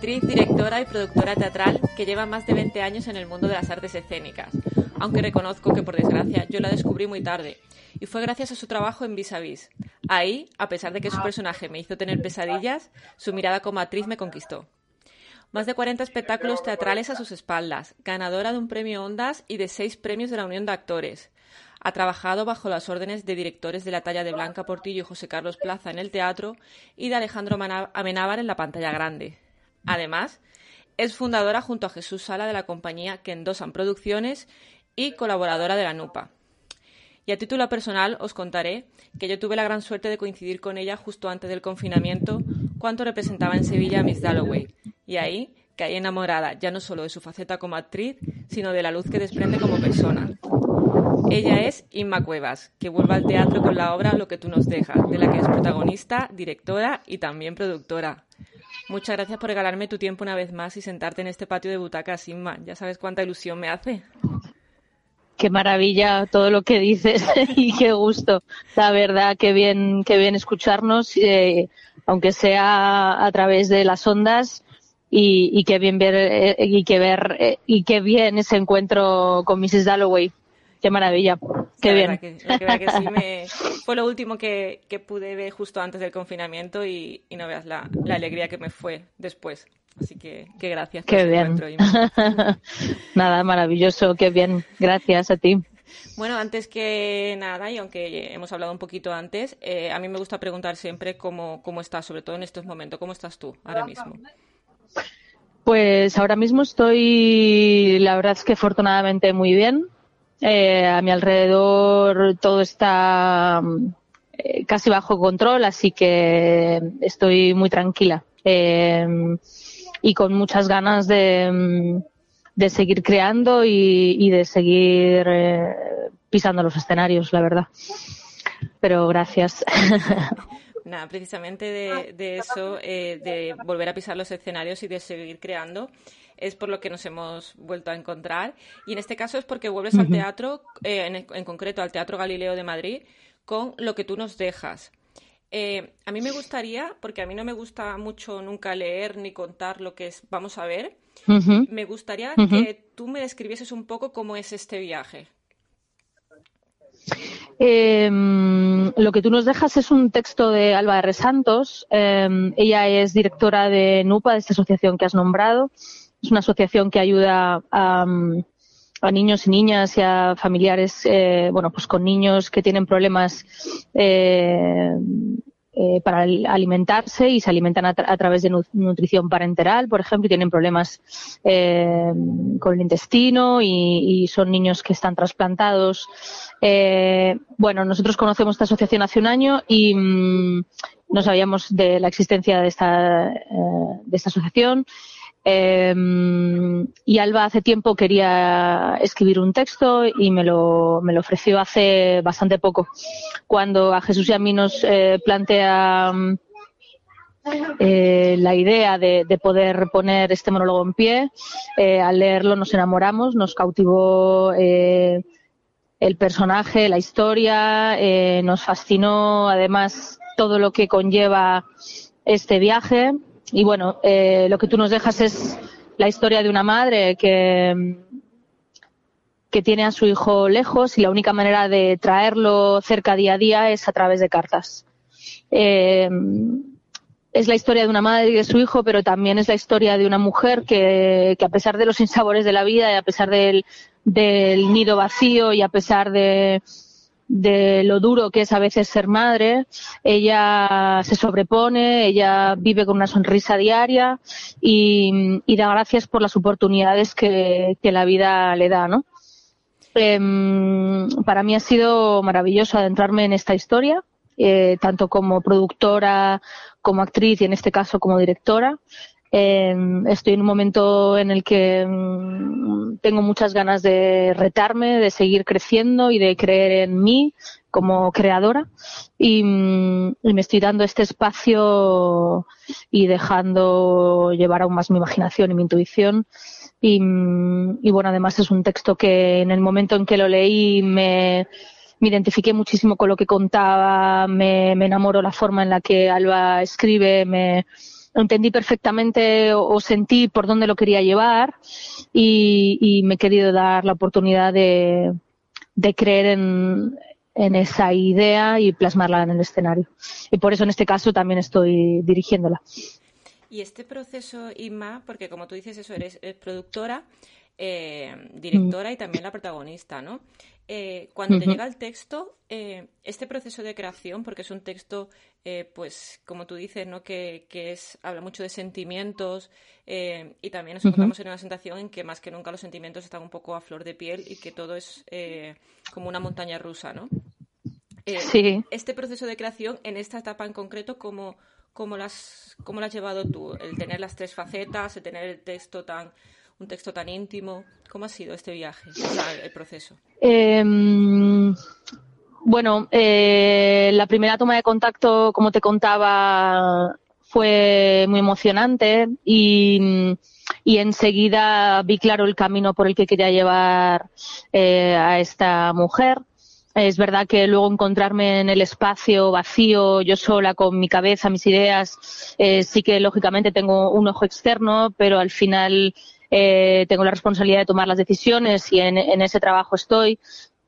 actriz, directora y productora teatral que lleva más de 20 años en el mundo de las artes escénicas, aunque reconozco que por desgracia yo la descubrí muy tarde, y fue gracias a su trabajo en Vis a Vis. Ahí, a pesar de que su personaje me hizo tener pesadillas, su mirada como actriz me conquistó. Más de 40 espectáculos teatrales a sus espaldas, ganadora de un premio Ondas y de seis premios de la Unión de Actores. Ha trabajado bajo las órdenes de directores de la talla de Blanca Portillo y José Carlos Plaza en el teatro y de Alejandro Amenábar en la pantalla grande. Además, es fundadora junto a Jesús Sala de la compañía Kendosan Producciones y colaboradora de la NUPA. Y a título personal os contaré que yo tuve la gran suerte de coincidir con ella justo antes del confinamiento, cuando representaba en Sevilla a Miss Dalloway. Y ahí caí enamorada ya no solo de su faceta como actriz, sino de la luz que desprende como persona. Ella es Inma Cuevas, que vuelve al teatro con la obra Lo que tú nos dejas, de la que es protagonista, directora y también productora. Muchas gracias por regalarme tu tiempo una vez más y sentarte en este patio de butacas, Inma. Ya sabes cuánta ilusión me hace. Qué maravilla todo lo que dices y qué gusto. La verdad, qué bien, qué bien escucharnos, eh, aunque sea a través de las ondas. Y, y qué bien ver eh, y que ver eh, y qué bien ese encuentro con Mrs. Dalloway Qué maravilla, qué bien. fue lo último que, pude ver justo antes del confinamiento y, no veas la, alegría que me fue después. Así que, qué gracias. Qué bien. nada, maravilloso, qué bien. Gracias a ti. Bueno, antes que nada, y aunque hemos hablado un poquito antes, eh, a mí me gusta preguntar siempre cómo, cómo estás, sobre todo en estos momentos. ¿Cómo estás tú ahora mismo? Pues ahora mismo estoy, la verdad es que afortunadamente muy bien. Eh, a mi alrededor todo está eh, casi bajo control, así que estoy muy tranquila eh, y con muchas ganas de, de seguir creando y, de seguir pisando los escenarios, la verdad. Pero gracias. Nada, precisamente de, de eso, de volver a pisar los escenarios y de seguir creando es por lo que nos hemos vuelto a encontrar. Y en este caso es porque vuelves al teatro, eh, en, concreto al Teatro Galileo de Madrid, con lo que tú nos dejas. Eh, a mí me gustaría, porque a mí no me gusta mucho nunca leer ni contar lo que es, vamos a ver, me gustaría que tú me describieses un poco cómo es este viaje. Em, lo que tú nos dejas es un texto de Alba R. Santos. Em, ella es directora de NUPA, de esta asociación que has nombrado. Es una asociación que ayuda a, niños y niñas y a familiares, eh, bueno, pues con niños que tienen problemas eh, eh, para alimentarse y se alimentan a, través de nutrición parenteral, por ejemplo, y tienen problemas con el intestino y, son niños que están trasplantados. bueno, nosotros conocemos esta asociación hace un año y mm, no sabíamos de la existencia de esta, de esta asociación. Eh, y Alba hace tiempo quería escribir un texto y me lo, me lo ofreció hace bastante poco. Cuando a Jesús y a mí nos eh, plantea eh, la idea de, de, poder poner este monólogo en pie, eh, al leerlo nos enamoramos, nos cautivó el personaje, la historia, nos fascinó además todo lo que conlleva este viaje y bueno, eh, lo que tú nos dejas es la historia de una madre que, que tiene a su hijo lejos y la única manera de traerlo cerca día a día es a través de cartas. Eh, es la historia de una madre y de su hijo, pero también es la historia de una mujer que, que a pesar de los insabores de la vida y a pesar del, del nido vacío y a pesar de, de lo duro que es a veces ser madre. Ella se sobrepone, ella vive con una sonrisa diaria y, da gracias por las oportunidades que, la vida le da, ¿no? Em, para mí ha sido maravilloso adentrarme en esta historia, eh, tanto como productora, como actriz y en este caso como directora. Em, estoy en un momento en el que mm, tengo muchas ganas de retarme, de seguir creciendo y de creer en mí como creadora. Y, mm, me estoy dando este espacio y dejando llevar aún más mi imaginación y mi intuición. Y, mm, y bueno además es un texto que en el momento en que lo leí me, me identifiqué muchísimo con lo que contaba, me, me enamoró la forma en la que Alba escribe, me, entendí perfectamente o, sentí por dónde lo quería llevar y, me he querido dar la oportunidad de, creer en, esa idea y plasmarla en el escenario. Y por eso en este caso también estoy dirigiéndola. Y este proceso, Inma, porque como tú dices eso, eres, productora, eh, directora y también la protagonista, ¿no? Eh, cuando te llega el texto, eh, este proceso de creación, porque es un texto, eh, pues, como tú dices, ¿no? Que, es, habla mucho de sentimientos y también nos encontramos en una sensación en que más que nunca los sentimientos están un poco a flor de piel y que todo es como una montaña rusa, ¿no? sí. Este proceso de creación, en esta etapa en concreto, ¿cómo, cómo, las, ¿cómo lo has llevado tú? El tener las tres facetas, el tener el texto tan un texto tan íntimo. ¿Cómo ha sido este viaje, el proceso? Em, bueno, eh, la primera toma de contacto, como te contaba, fue muy emocionante y, enseguida vi claro el camino por el que quería llevar eh, a esta mujer. Es verdad que luego encontrarme en el espacio vacío, yo sola, con mi cabeza, mis ideas, eh, sí que lógicamente tengo un ojo externo, pero al final eh, tengo la responsabilidad de tomar las decisiones y en, ese trabajo estoy.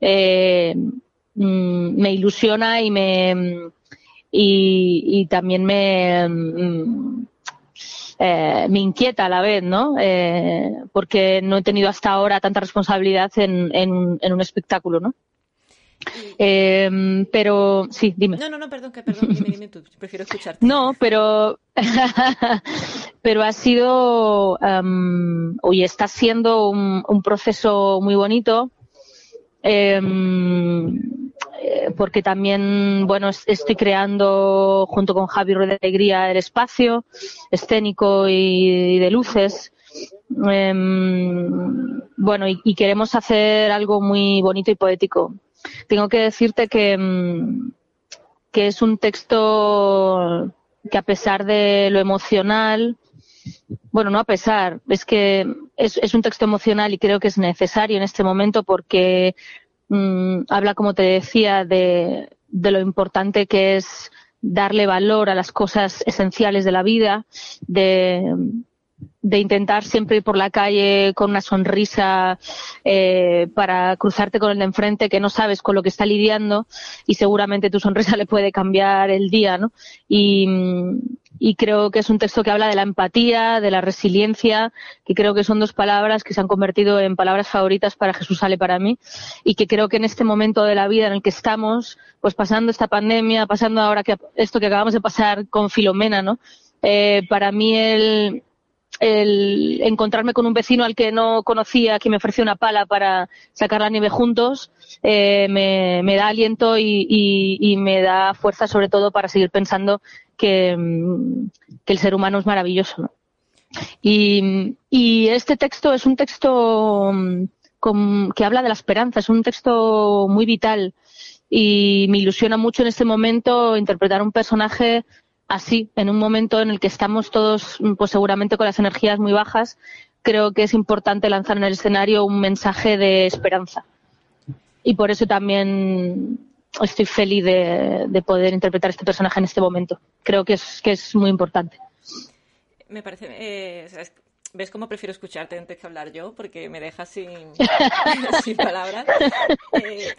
Eh, mm, me ilusiona y me y, también me mm, eh, me inquieta a la vez, ¿no? porque no he tenido hasta ahora tanta responsabilidad en, en un espectáculo, ¿no? Em, pero sí, dime. No, no, no, perdón, que perdón, dime, dime tú, prefiero escucharte. No, pero, pero ha sido, um, hoy está siendo un, proceso muy bonito. Em, eh, porque también, bueno, estoy creando junto con Javi Rueda Alegría el espacio escénico y, de luces. bueno, y, queremos hacer algo muy bonito y poético tengo que decirte que, mm, que es un texto que a pesar de lo emocional, bueno, no a pesar, es que es, un texto emocional y creo que es necesario en este momento porque mm, habla, como te decía, de, de lo importante que es darle valor a las cosas esenciales de la vida, de, de intentar siempre ir por la calle con una sonrisa eh, para cruzarte con el de enfrente que no sabes con lo que está lidiando y seguramente tu sonrisa le puede cambiar el día, ¿no? Y, creo que es un texto que habla de la empatía, de la resiliencia, que creo que son dos palabras que se han convertido en palabras favoritas para Jesús sale para mí y que creo que en este momento de la vida en el que estamos, pues pasando esta pandemia, pasando ahora que esto que acabamos de pasar con Filomena, ¿no? Eh, para mí el, el encontrarme con un vecino al que no conocía, que me ofreció una pala para sacar la nieve juntos, eh, me, da aliento y, me da fuerza sobre todo para seguir pensando que, mm, el ser humano es maravilloso. Y, este texto es un texto mm, que habla de la esperanza, es un texto muy vital y me ilusiona mucho en este momento interpretar un personaje así, en un momento en el que estamos todos, pues seguramente con las energías muy bajas, creo que es importante lanzar en el escenario un mensaje de esperanza. Y por eso también estoy feliz de, poder interpretar este personaje en este momento. Creo que es, que es muy importante. Me parece, eh, ¿Ves cómo prefiero escucharte antes que hablar yo? Porque me dejas sin, sin palabras. Eh,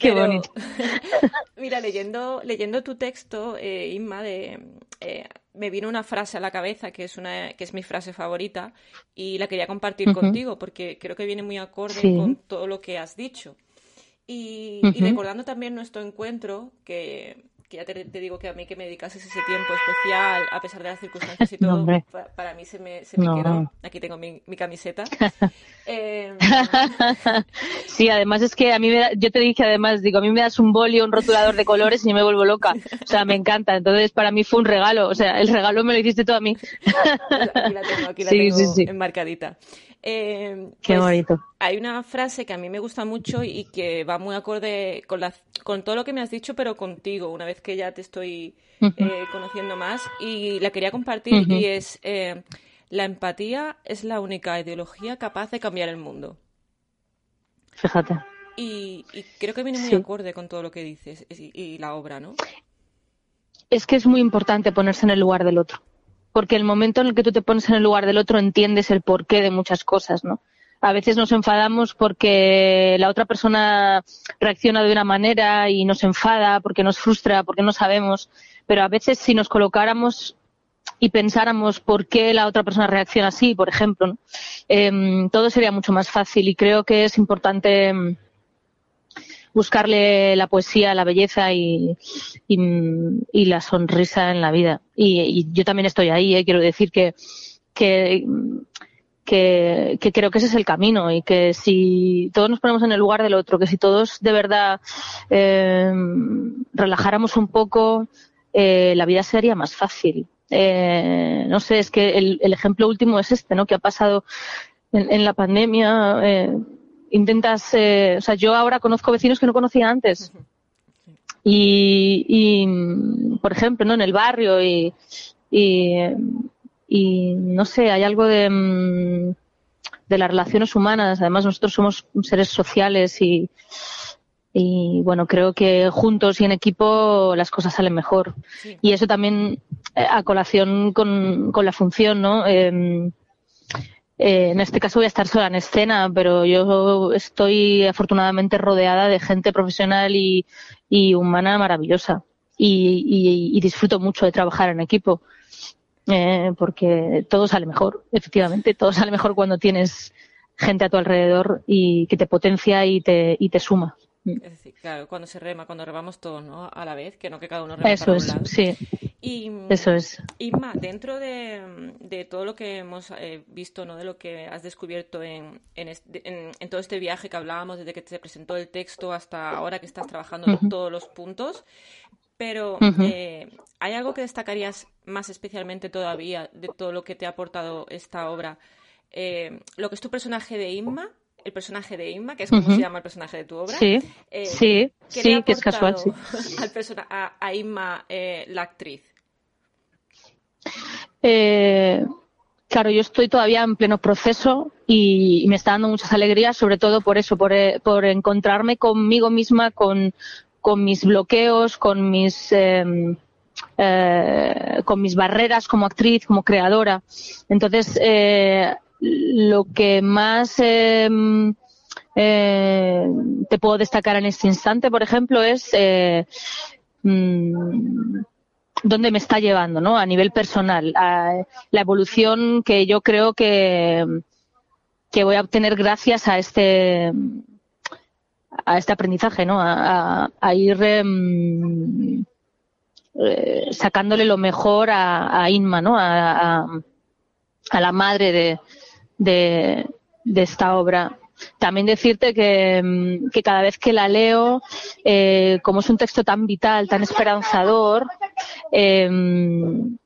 Qué bonito. mira, leyendo, leyendo tu texto, eh, Inma, de, eh, me vino una frase a la cabeza que es, una, que es mi frase favorita y la quería compartir contigo porque creo que viene muy acorde con todo lo que has dicho. Y, y recordando también nuestro encuentro, que que ya te, digo que a mí que me dedicases ese tiempo especial, a pesar de las circunstancias y todo, para, mí se me, se me quedó. Aquí tengo mi, camiseta. Em, sí, además es que a mí, me yo te dije además, digo, a mí me das un bolio, un rotulador de colores y yo me vuelvo loca. O sea, me encanta. Entonces, para mí fue un regalo. O sea, el regalo me lo hiciste tú a mí. aquí la tengo, aquí la tengo enmarcadita. Eh, Qué pues, bonito. Hay una frase que a mí me gusta mucho y que va muy acorde con, con todo lo que me has dicho, pero contigo, una vez que ya te estoy eh, conociendo más. Y la quería compartir y es, eh, la empatía es la única ideología capaz de cambiar el mundo. Fíjate. Y, creo que viene muy acorde con todo lo que dices y, y la obra, ¿no? Es que es muy importante ponerse en el lugar del otro. Porque el momento en el que tú te pones en el lugar del otro entiendes el porqué de muchas cosas, ¿no? A veces nos enfadamos porque la otra persona reacciona de una manera y nos enfada, porque nos frustra, porque no sabemos. Pero a veces si nos colocáramos y pensáramos por qué la otra persona reacciona así, por ejemplo, em, todo sería mucho más fácil y creo que es importante em, buscarle la poesía, la belleza y, la sonrisa en la vida. Y, yo también estoy ahí, ¿eh? quiero decir que, que, creo que ese es el camino y que si todos nos ponemos en el lugar del otro, que si todos de verdad em, relajáramos un poco, eh, la vida sería más fácil. Eh, no sé, es que el, ejemplo último es este, ¿no? Que ha pasado en, la pandemia. Eh, intentas, eh, o sea, yo ahora conozco vecinos que no conocía antes. Y, y, por ejemplo, ¿no? En el barrio y, y, y no sé, hay algo de, mm, de las relaciones humanas. Además, nosotros somos seres sociales y, y bueno, creo que juntos y en equipo las cosas salen mejor. Y eso también eh, a colación con, con la función, ¿no? Em, eh, en este caso voy a estar sola en escena, pero yo estoy afortunadamente rodeada de gente profesional y, y humana maravillosa. Y, y, disfruto mucho de trabajar en equipo. Eh, porque todo sale mejor, efectivamente, todo sale mejor cuando tienes gente a tu alrededor y que te potencia y te, y te suma. Es decir, claro, cuando se rema, cuando remamos todos ¿no? a la vez, que no que cada uno rema Eso para es, un lado. sí. Y, Eso es. Isma, dentro de, de todo lo que hemos eh, visto, ¿no? de lo que has descubierto en, en, en, todo este viaje que hablábamos, desde que te presentó el texto hasta ahora que estás trabajando en todos los puntos, pero eh, ¿hay algo que destacarías más especialmente todavía de todo lo que te ha aportado esta obra? Eh, lo que es tu personaje de Inma el personaje de Inma, que es como se llama el personaje de tu obra. Sí, eh, sí, sí, que es casual. Sí. Al a, a, Inma, eh, la actriz. Eh, claro, yo estoy todavía en pleno proceso y, me está dando muchas alegrías, sobre todo por eso, por, por encontrarme conmigo misma, con, mis bloqueos, con mis. Em, con mis barreras como actriz, como creadora. Entonces, eh, lo que más em, eh, te puedo destacar en este instante, por ejemplo, es eh, mm, dónde me está llevando, ¿no? A nivel personal, a la evolución que yo creo que, que voy a obtener gracias a este a este aprendizaje, ¿no? A, ir em, eh, sacándole lo mejor a, Inma, ¿no? a, a la madre de, de, esta obra. También decirte que, mm, que, cada vez que la leo, eh, como es un texto tan vital, tan esperanzador, em,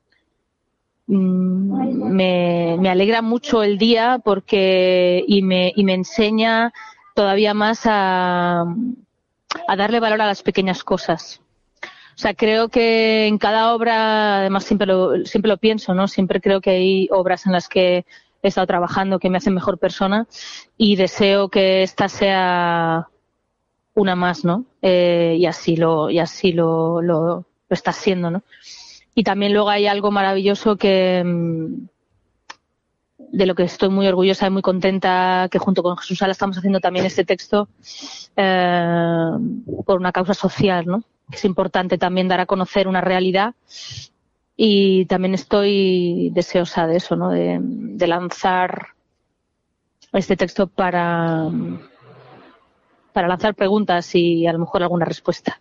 mm, me, me, alegra mucho el día porque y me, y me enseña todavía más a, a darle valor a las pequeñas cosas. O sea, creo que en cada obra, además siempre lo, siempre lo pienso, ¿no? Siempre creo que hay obras en las que he estado trabajando que me hacen mejor persona y deseo que esta sea una más, ¿no? Eh, y así lo, y así lo, lo, está siendo, ¿no? Y también luego hay algo maravilloso que mm, de lo que estoy muy orgullosa y muy contenta que junto con Jesús Sala estamos haciendo también este texto eh, por una causa social, ¿no? Es importante también dar a conocer una realidad y también estoy deseosa de eso, ¿no? De, lanzar este texto para, para lanzar preguntas y a lo mejor alguna respuesta.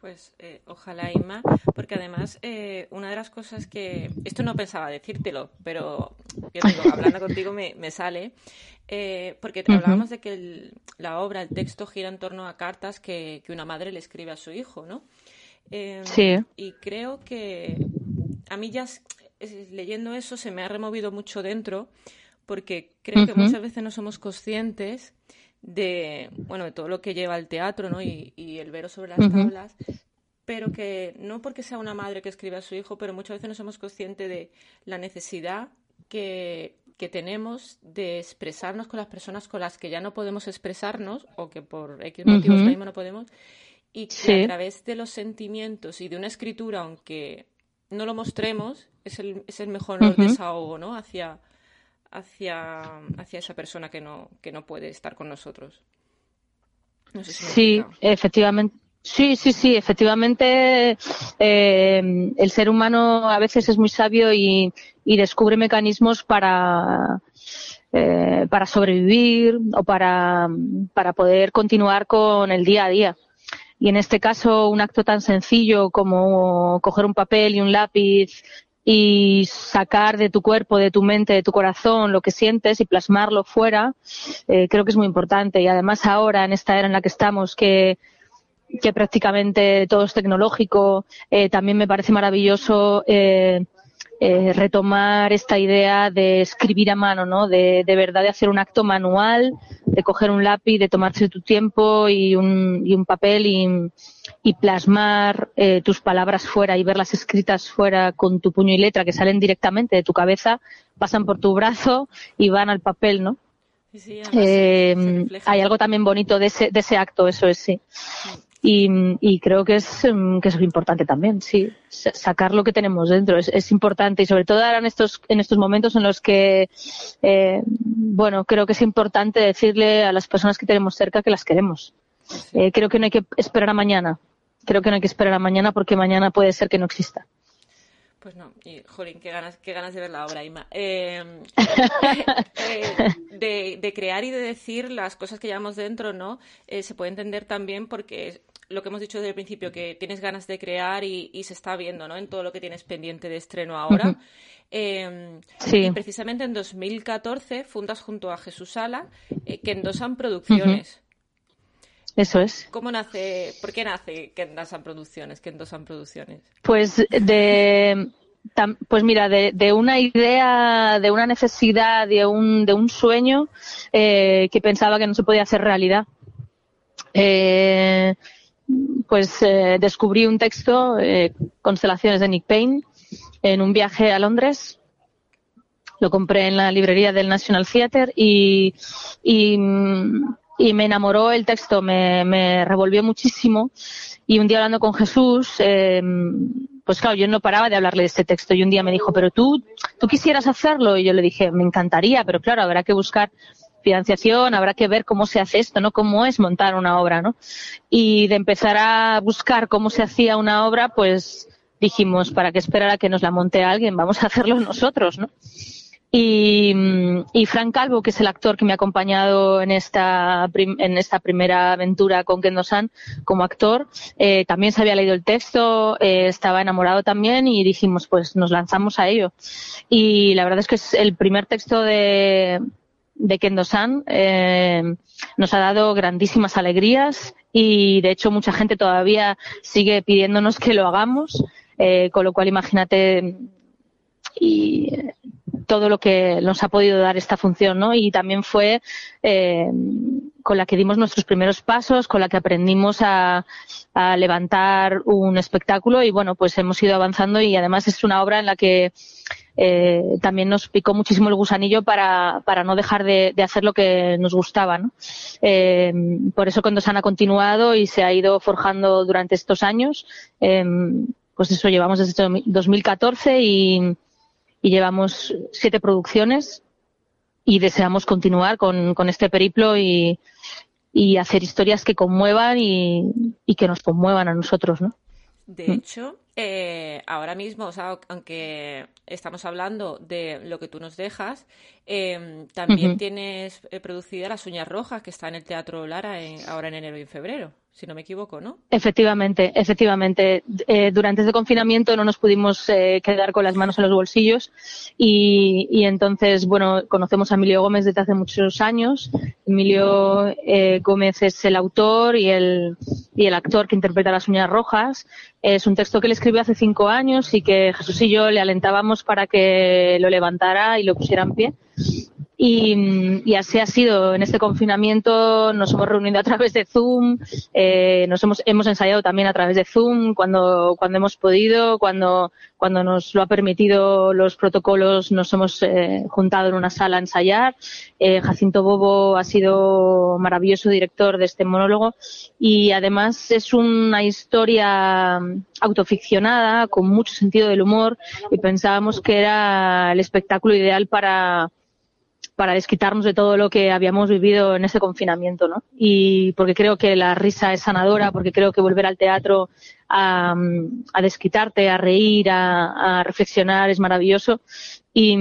Pues eh, ojalá, Inma, porque además eh, una de las cosas que, esto no pensaba decírtelo, pero hablando contigo me, sale, eh, porque hablábamos de que la obra, el texto gira en torno a cartas que, que una madre le escribe a su hijo, ¿no? sí. Y creo que a mí ya leyendo eso se me ha removido mucho dentro porque creo que muchas veces no somos conscientes de, bueno, de todo lo que lleva el teatro ¿no? y, el vero sobre las tablas, pero que no porque sea una madre que escribe a su hijo, pero muchas veces no somos conscientes de la necesidad que, tenemos de expresarnos con las personas con las que ya no podemos expresarnos o que por X motivos mismo no podemos y que a través de los sentimientos y de una escritura, aunque no lo mostremos es el, es el mejor desahogo, ¿no? Hacia, hacia, hacia esa persona que no, que no puede estar con nosotros. sí, efectivamente. Sí, sí, sí, efectivamente eh, el ser humano a veces es muy sabio y, descubre mecanismos para, eh, para sobrevivir o para, para poder continuar con el día a día. Y en este caso, un acto tan sencillo como coger un papel y un lápiz y sacar de tu cuerpo, de tu mente, de tu corazón lo que sientes y plasmarlo fuera, eh, creo que es muy importante. Y además ahora, en esta era en la que estamos, que, que prácticamente todo es tecnológico, eh, también me parece maravilloso eh, eh, retomar esta idea de escribir a mano, ¿no? De, de, verdad de hacer un acto manual, de coger un lápiz, de tomarse tu tiempo y un, y un papel y, y plasmar eh, tus palabras fuera y verlas escritas fuera con tu puño y letra que salen directamente de tu cabeza, pasan por tu brazo y van al papel, ¿no? Sí, eh, hay algo también bonito de ese, de ese acto, eso es, sí. Y, creo que es, mm, que es importante también, sí, sacar lo que tenemos dentro es, es importante y sobre todo ahora en estos, en estos momentos en los que, eh, bueno, creo que es importante decirle a las personas que tenemos cerca que las queremos. Eh, creo que no hay que esperar a mañana. Creo que no hay que esperar a mañana porque mañana puede ser que no exista. Pues no, y, jolín, qué ganas, qué ganas de ver la obra, Ima. Em, eh, de, crear y de decir las cosas que llevamos dentro, ¿no? Eh, se puede entender también porque lo que hemos dicho desde el principio, que tienes ganas de crear y, se está viendo, ¿no? En todo lo que tienes pendiente de estreno ahora. Em, sí. Y precisamente en 2014 fundas junto a Jesús Sala eh, que endosan producciones. Eso es. ¿Cómo nace, por qué nace que endosan producciones, que endosan producciones? Pues de, pues mira, de, una idea, de una necesidad, de un, de un sueño eh, que pensaba que no se podía hacer realidad. Eh, pues eh, descubrí un texto, Constelaciones de Nick Payne, en un viaje a Londres. Lo compré en la librería del National Theatre y, y y me enamoró el texto, me, me revolvió muchísimo. Y un día hablando con Jesús, eh, pues claro, yo no paraba de hablarle de este texto. Y un día me dijo, pero tú, tú quisieras hacerlo. Y yo le dije, me encantaría, pero claro, habrá que buscar financiación, habrá que ver cómo se hace esto, ¿no? Cómo es montar una obra, ¿no? Y de empezar a buscar cómo se hacía una obra, pues dijimos, ¿para qué esperar a que nos la monte alguien? Vamos a hacerlo nosotros, ¿no? Y, y, Frank Calvo, que es el actor que me ha acompañado en esta, en esta primera aventura con Kendo San como actor, eh, también se había leído el texto, eh, estaba enamorado también y dijimos, pues nos lanzamos a ello. Y la verdad es que es el primer texto de, de Kendo San eh, nos ha dado grandísimas alegrías y de hecho mucha gente todavía sigue pidiéndonos que lo hagamos, eh, con lo cual imagínate y todo lo que nos ha podido dar esta función, ¿no? Y también fue eh, con la que dimos nuestros primeros pasos, con la que aprendimos a, levantar un espectáculo y bueno, pues hemos ido avanzando y además es una obra en la que eh, también nos picó muchísimo el gusanillo para, para no dejar de, hacer lo que nos gustaba, ¿no? Eh, por eso cuando se han continuado y se ha ido forjando durante estos años, pues eso llevamos desde 2014 y y llevamos siete producciones y deseamos continuar con, con este periplo y, y, hacer historias que conmuevan y, y, que nos conmuevan a nosotros, ¿no? De hecho, eh, ahora mismo, o sea, aunque estamos hablando de lo que tú nos dejas, eh, también tienes eh, producida Las Uñas Rojas, que está en el Teatro Lara ahora en enero y en febrero si no me equivoco, ¿no? Efectivamente, efectivamente. Eh, durante este confinamiento no nos pudimos eh, quedar con las manos en los bolsillos y, entonces, bueno, conocemos a Emilio Gómez desde hace muchos años. Emilio eh, Gómez es el autor y el, y el actor que interpreta Las uñas rojas. Es un texto que él escribió hace cinco años y que Jesús y yo le alentábamos para que lo levantara y lo pusiera en pie Y, así ha sido en este confinamiento. Nos hemos reunido a través de Zoom, eh, nos hemos, hemos ensayado también a través de Zoom cuando, cuando hemos podido, cuando, cuando nos lo ha permitido los protocolos, nos hemos eh, juntado en una sala a ensayar. Eh, Jacinto Bobo ha sido maravilloso director de este monólogo y además es una historia autoficcionada con mucho sentido del humor y pensábamos que era el espectáculo ideal para para desquitarnos de todo lo que habíamos vivido en ese confinamiento, ¿no? Y porque creo que la risa es sanadora, porque creo que volver al teatro a, desquitarte, a reír, a, reflexionar es maravilloso. Y,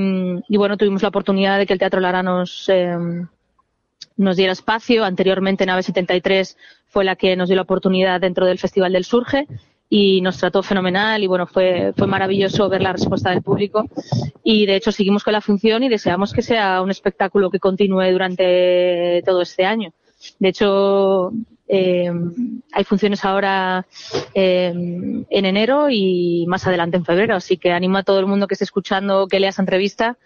bueno, tuvimos la oportunidad de que el Teatro Lara nos, em, nos diera espacio. Anteriormente, Nave 73 fue la que nos dio la oportunidad dentro del Festival del Surge y nos trató fenomenal y bueno, fue, fue maravilloso ver la respuesta del público y de hecho seguimos con la función y deseamos que sea un espectáculo que continúe durante todo este año. De hecho, eh, hay funciones ahora eh, en enero y más adelante en febrero, así que animo a todo el mundo que esté escuchando que lea esa entrevista,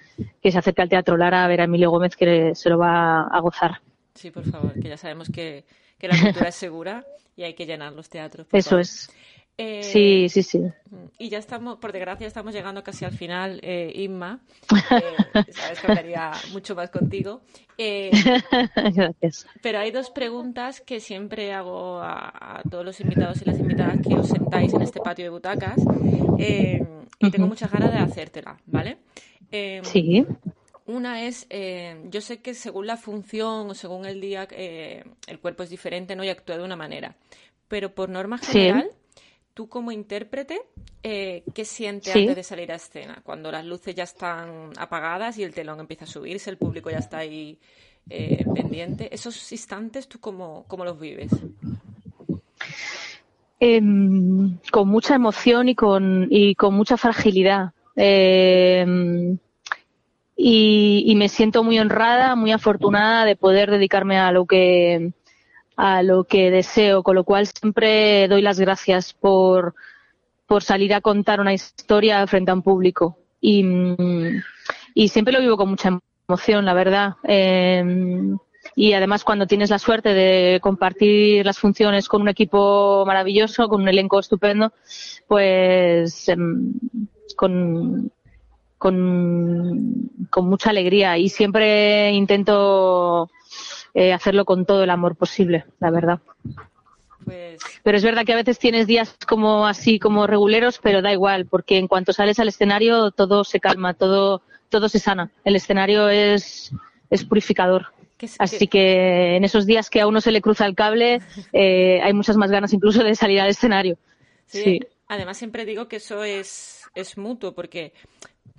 que se acerque al Teatro Lara a ver a Emilio Gómez, que se lo va a gozar. Sí, por favor, que ya sabemos que, que la cultura es segura y hay que llenar los teatros. Eso es. Eh, sí, sí, sí. Y ya estamos, por desgracia, estamos llegando casi al final, eh, Inma. Eh, sabes que hablaría mucho más contigo. Gracias. Pero hay dos preguntas que siempre hago a, todos los invitados y las invitadas que os sentáis en este patio de butacas. y tengo muchas ganas de hacértela, ¿vale? sí. Una es, yo sé que según la función o según el día, el cuerpo es diferente, ¿no? Y actúa de una manera. Pero por norma general tú como intérprete, eh, ¿qué sientes antes de salir a escena? Cuando las luces ya están apagadas y el telón empieza a subirse, el público ya está ahí eh, pendiente. ¿Esos instantes tú cómo, los vives? Em, con mucha emoción y con, y con mucha fragilidad. Em, y, y, me siento muy honrada, muy afortunada de poder dedicarme a lo que a lo que deseo, con lo cual siempre doy las gracias por, por salir a contar una historia frente a un público. Y, y siempre lo vivo con mucha emoción, la verdad. Em, y además cuando tienes la suerte de compartir las funciones con un equipo maravilloso, con un elenco estupendo, pues em, con, con, con mucha alegría. Y siempre intento eh, hacerlo con todo el amor posible, la verdad. Pues... Pero es verdad que a veces tienes días como así, como reguleros, pero da igual, porque en cuanto sales al escenario todo se calma, todo, todo se sana. El escenario es, es purificador. Así que en esos días que a uno se le cruza el cable, eh, hay muchas más ganas incluso de salir al escenario. sí. Además, siempre digo que eso es, es mutuo, porque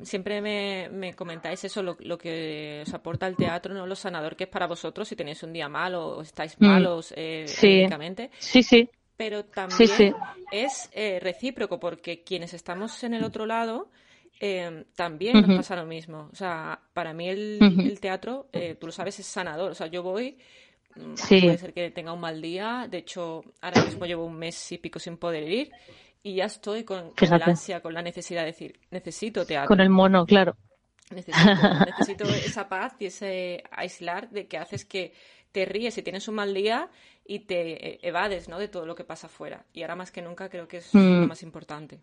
siempre me, comentáis eso, lo, que os aporta el teatro, no lo sanador que es para vosotros si tenéis un día malo o estáis mm. malos eh, sí. Sí, sí. Pero también es eh, recíproco, porque quienes estamos en el otro lado eh, también nos pasa lo mismo. O sea, para mí el, teatro, eh, tú lo sabes, es sanador. O sea, yo voy mm, Puede ser que tenga un mal día. De hecho, ahora mismo llevo un mes y pico sin poder ir y ya estoy con, la ansia, con la necesidad de decir, necesito teatro. Con el mono, claro. Necesito, esa paz y ese aislar de que haces que te ríes y tienes un mal día y te e, evades ¿no? de todo lo que pasa afuera. Y ahora más que nunca creo que es mm. lo más importante.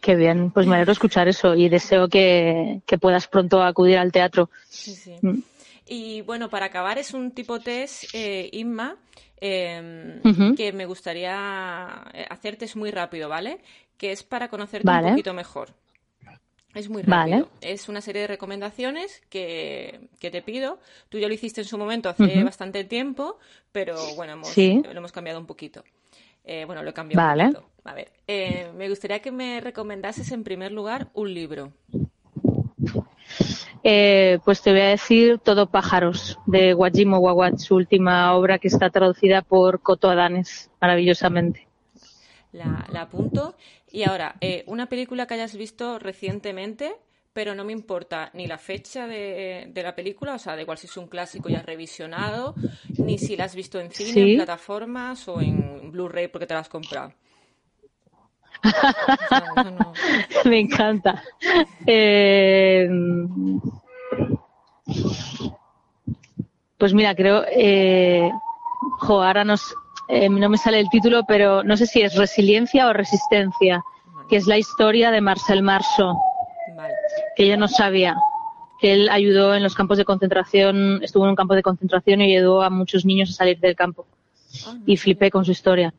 Qué bien, pues me alegro escuchar eso y deseo que, puedas pronto acudir al teatro. Sí, sí. Mm. Y bueno, para acabar es un tipo test, eh, Inma, Em, que me gustaría eh, hacerte es muy rápido, ¿vale? Que es para conocerte un poquito mejor. Es muy rápido. Es una serie de recomendaciones que, te pido. Tú ya lo hiciste en su momento hace bastante tiempo, pero bueno, hemos, lo hemos cambiado un poquito. Eh, bueno, lo he cambiado un poquito. A ver, eh, me gustaría que me recomendases en primer lugar un libro. Eh, pues te voy a decir Todo pájaros, de Wajimo Wawat, su última obra que está traducida por Coto Adanes, maravillosamente. La, apunto. Y ahora, eh, una película que hayas visto recientemente, pero no me importa ni la fecha de, la película, o sea, de igual si es un clásico ya revisionado, ni si la has visto en cine, en plataformas o en Blu-ray porque te la has comprado. Me encanta. Eh, Pues mira, creo, eh, jo, ahora nos, eh, no me sale el título, pero no sé si es Resiliencia o Resistencia, que es la historia de Marcel Marceau, que yo no sabía que él ayudó en los campos de concentración, estuvo en un campo de concentración y ayudó a muchos niños a salir del campo. Ah, y flipé con su historia.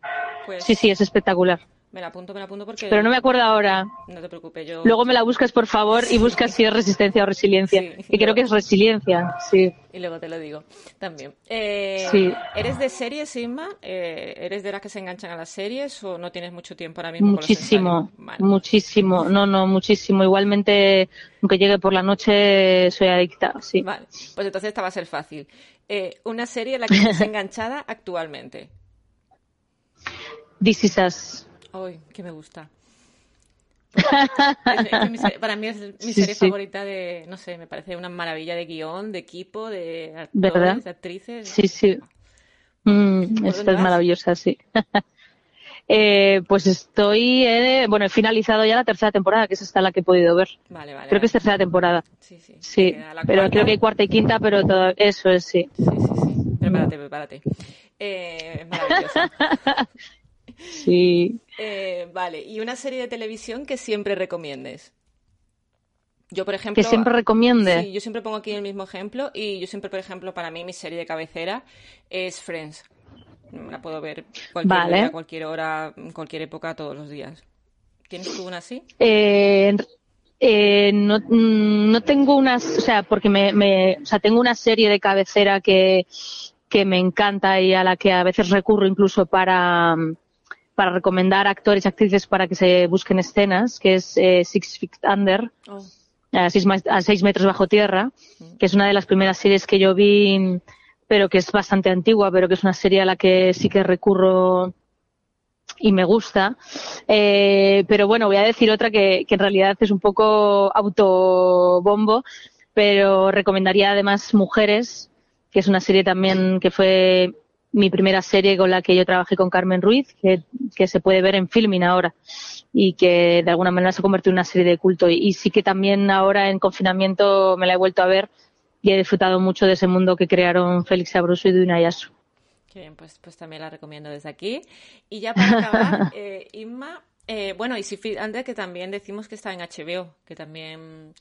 Pues sí, sí, es espectacular. Me la apunto, me la apunto porque... Pero no me acuerdo ahora. No te preocupes, yo... Luego me la buscas, por favor, y buscas si es resistencia o resiliencia. y creo que es resiliencia, sí. Y luego te lo digo también. Eh, sí. ¿Eres de series, Inma? Eh, ¿Eres de las que se enganchan a las series o no tienes mucho tiempo ahora mismo Muchísimo, muchísimo. No, no, muchísimo. Igualmente, aunque llegue por la noche, soy adicta, sí. Vale, pues entonces esta va a ser fácil. Eh, una serie en la que estás enganchada actualmente. This is Ay, que me gusta. para mí es mi serie favorita de, no sé, me parece una maravilla de guion, de equipo, de actores, de actrices. Sí, sí. Mm, esta es maravillosa, sí. eh, pues estoy, eh, bueno, he finalizado ya la tercera temporada, que es esta la que he podido ver. Vale, vale. Creo que es tercera temporada. Sí, sí. Sí, pero creo que hay cuarta y quinta, pero todo eso es sí. Sí, sí, sí. Prepárate, prepárate. Eh, es maravillosa. Sí. Eh, vale, ¿y una serie de televisión que siempre recomiendes? Yo, por ejemplo. Que siempre recomiende. Sí, yo siempre pongo aquí el mismo ejemplo y yo siempre, por ejemplo, para mí mi serie de cabecera es Friends. La puedo ver cualquier día, cualquier hora, cualquier época, todos los días. ¿Tienes tú una así? Eh, eh, no, no, tengo unas, o sea, porque me, me, o sea, tengo una serie de cabecera que, que me encanta y a la que a veces recurro incluso para, para recomendar actores y actrices para que se busquen escenas, que es eh, Six Feet Under, oh. a, seis, metros bajo tierra, mm. que es una de las primeras series que yo vi, pero que es bastante antigua, pero que es una serie a la que sí que recurro y me gusta. Eh, pero bueno, voy a decir otra que, que en realidad es un poco autobombo, pero recomendaría además Mujeres, que es una serie también que fue mi primera serie con la que yo trabajé con Carmen Ruiz, que, se puede ver en filming ahora y que de alguna manera se convirtió en una serie de culto. Y, sí que también ahora en confinamiento me la he vuelto a ver y he disfrutado mucho de ese mundo que crearon Félix Abruso y Duna Yasu. Qué bien, pues, pues también la recomiendo desde aquí. Y ya para acabar, eh, Inma, eh, bueno, y si antes que también decimos que está en HBO, que también...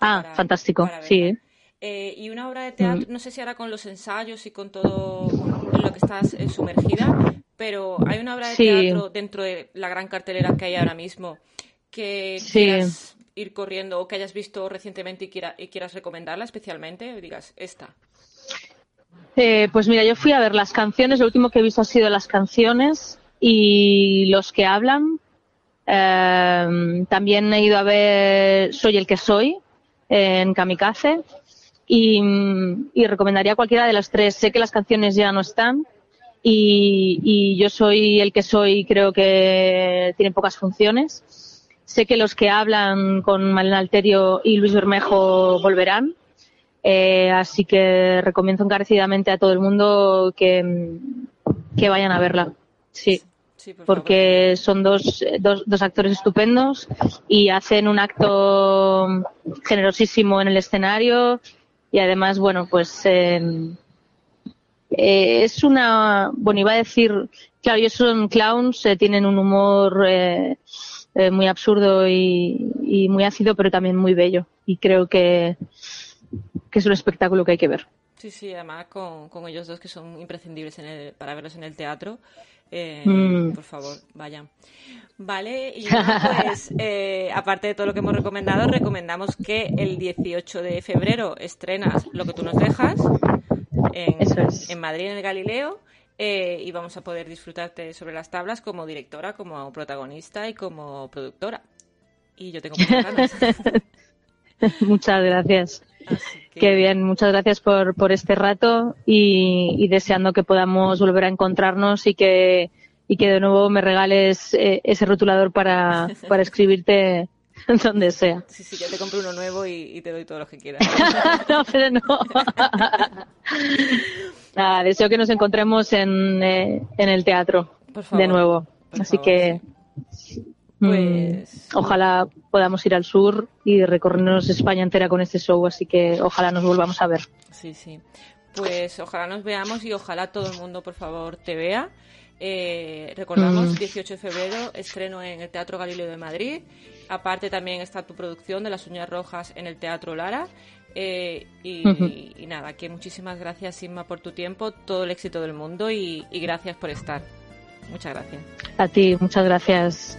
Ah, fantástico, sí. Eh, y una obra de teatro, no sé si ahora con los ensayos y con todo en lo que estás eh, sumergida, pero hay una obra de teatro dentro de la gran cartelera que hay ahora mismo que quieras ir corriendo o que hayas visto recientemente y, y quieras recomendarla especialmente, digas, esta. Eh, pues mira, yo fui a ver las canciones, lo último que he visto ha sido las canciones y los que hablan. también he ido a ver Soy el que soy en Kamikaze y, recomendaría cualquiera de las tres. Sé que las canciones ya no están y, yo soy el que soy, creo que tiene pocas funciones. Sé que los que hablan con Malena Alterio y Luis Bermejo volverán. Eh, así que recomiendo encarecidamente a todo el mundo que, que vayan a verla. Sí. porque son dos, dos, dos, actores estupendos y hacen un acto generosísimo en el escenario y además, bueno, pues em, eh, es una, bueno, iba a decir, claro, ellos son clowns, eh, tienen un humor eh, muy absurdo y, muy ácido, pero también muy bello. Y creo que, que es un espectáculo que hay que ver. Sí, sí, además con, con ellos dos que son imprescindibles en el, para verlos en el teatro. Mm. Por favor, vayan. Vale, y pues, eh, aparte de todo lo que hemos recomendado, recomendamos que el 18 de febrero estrenas Lo que tú nos dejas en, Madrid, en el Galileo, eh, y vamos a poder disfrutarte sobre las tablas como directora, como protagonista y como productora. Y yo tengo muchas ganas. muchas gracias. Qué bien, muchas gracias por, por este rato y, y deseando que podamos volver a encontrarnos y que y que de nuevo me regales eh, ese rotulador para, para escribirte donde sea. Sí, sí, ya te compro uno nuevo y, te doy todo lo que quieras. no, pero no. Nada, deseo que nos encontremos en, eh, en el teatro de nuevo. Así que pues... ojalá podamos ir al sur y recorrernos España entera con este show, así que ojalá nos volvamos a ver. Sí, sí. pues ojalá nos veamos y ojalá todo el mundo, por favor, te vea. Eh, recordamos, 18 mm. de febrero, estreno en el Teatro Galileo de Madrid. Aparte también está tu producción de Las Uñas Rojas en el Teatro Lara. Eh, y, nada, que muchísimas gracias, Inma, por tu tiempo, todo el éxito del mundo y, y gracias por estar. Muchas gracias. A ti, muchas gracias.